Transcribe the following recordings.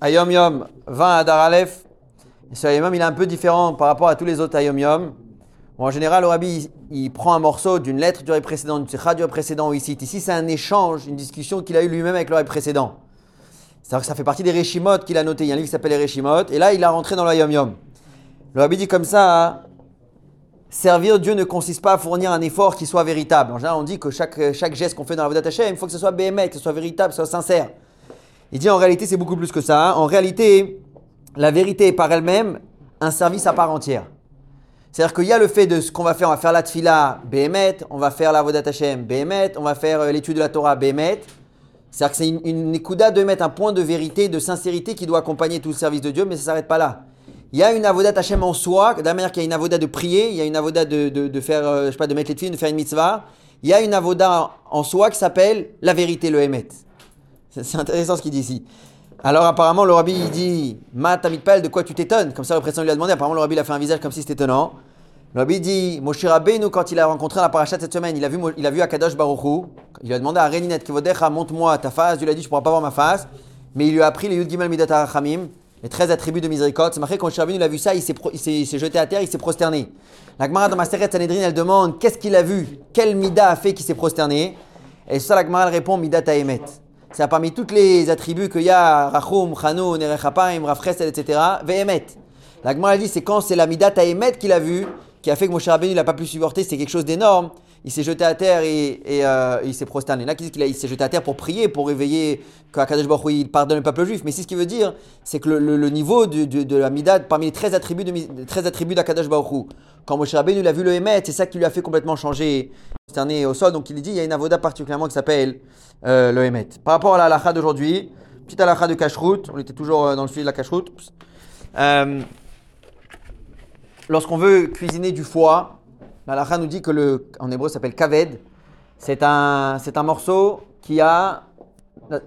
Ayom Yom, 20 Adar Aleph. Et ce Ayom Yom, il est un peu différent par rapport à tous les autres Ayom Yom. En général, le rabbi, il, prend un morceau d'une lettre du rabbi précédent, d'une sikha du rabbi précédent, où il cite. Ici, c'est un échange, une discussion qu'il a eu lui-même avec le rabbi précédent. C'est-à-dire que ça fait partie des Réchimot qu'il a noté. Il y a un livre qui s'appelle les Réchimot. Et là, il a rentré dans le Ayom Yom. Le rabbi dit comme ça servir Dieu ne consiste pas à fournir un effort qui soit véritable. En général, on dit que chaque, chaque geste qu'on fait dans la Vodat Hashem, il faut que ce soit béhémet, que ce soit véritable, que ce soit sincère. Il dit en réalité, c'est beaucoup plus que ça. hein. En réalité, la vérité est par elle-même un service à part entière. C'est-à-dire qu'il y a le fait de ce qu'on va faire, on va faire la tfila béhémet, on va faire la Vodat Hashem béhémet, on va faire euh, l'étude de la Torah béhémet. C'est-à-dire que c'est une, écouda de mettre un point de vérité, de sincérité qui doit accompagner tout le service de Dieu, mais ça ne s'arrête pas là. Il y a une avodat Hachem en soi, de la manière qu'il y a une avoda de prier, il y a une avoda de, de, faire, euh, je sais pas, de mettre les filles, de faire une mitzvah. Il y a une avoda en soi qui s'appelle la vérité, le émet. C'est intéressant ce qu'il dit ici. Alors apparemment le rabbi il dit Ma de quoi tu t'étonnes? Comme ça le président lui a demandé, apparemment le rabbi il a fait un visage comme si c'était étonnant. Le rabbi dit Moshe Rabbeinu quand il a rencontré la parachat cette semaine, il a vu, il a vu Baruchou, il lui a demandé à Reninet Kivodecha, montre-moi ta face, Dieu lui a dit je pourras pas voir ma face, mais il lui a appris les Yud Gimel Midat Harachamim, les 13 attributs de miséricorde. C'est marqué quand Moshe il a vu ça, il s'est il il jeté à terre, il s'est prosterné. La Gemara dans Maseret Sanhedrin elle demande qu'est-ce qu'il a vu, quel Mida a fait qu'il s'est prosterné, et ça la répond. C'est parmi tous les attributs qu'il y a, Rachum, Chanoun, Erechapaim, Rafresel, etc. Vehemet. La elle dit c'est quand c'est la Midat Haemet qu'il a vu, qui a fait que Moshe Rabbeinu n'a pas pu supporter, c'est quelque chose d'énorme. Il s'est jeté à terre et, euh, il s'est prosterné. Là, qui qu'il s'est jeté à terre pour prier, pour réveiller qu'Akadosh Baruch il pardonne le peuple juif. Mais c'est ce qui veut dire, c'est que le, niveau de, la Midat, parmi les 13 attributs de, mi- 13 attributs d'Akadosh Baruch quand Moshe Rabbeinu il a vu le Hémet, c'est ça qui lui a fait complètement changer, prosterné au sol. Donc il dit, il y a une avoda particulièrement qui s'appelle euh, le Hémet. Par rapport à la halakha d'aujourd'hui, petite halakha de Kashrut, on était toujours euh, dans le sujet de la Kashrut. Euh, lorsqu'on veut cuisiner du foie, la halakha nous dit que le, en hébreu s'appelle kaved. C'est un, c'est un morceau qui a,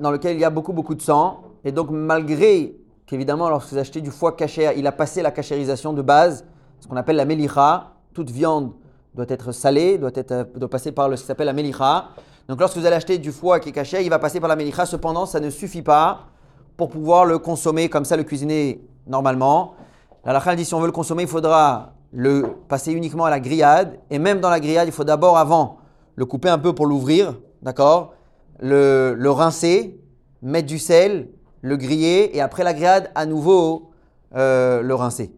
dans lequel il y a beaucoup beaucoup de sang. Et donc malgré qu'évidemment lorsque vous achetez du foie caché, il a passé la cachérisation de base, ce qu'on appelle la melicha. Toute viande doit être salée, doit, être, doit passer par le, ce qui s'appelle la melicha. Donc lorsque vous allez acheter du foie qui est caché, il va passer par la melicha. Cependant, ça ne suffit pas pour pouvoir le consommer comme ça, le cuisiner normalement. La dit si on veut le consommer, il faudra le passer uniquement à la grillade. Et même dans la grillade, il faut d'abord avant le couper un peu pour l'ouvrir, d'accord le, le rincer, mettre du sel, le griller et après la grillade, à nouveau euh, le rincer.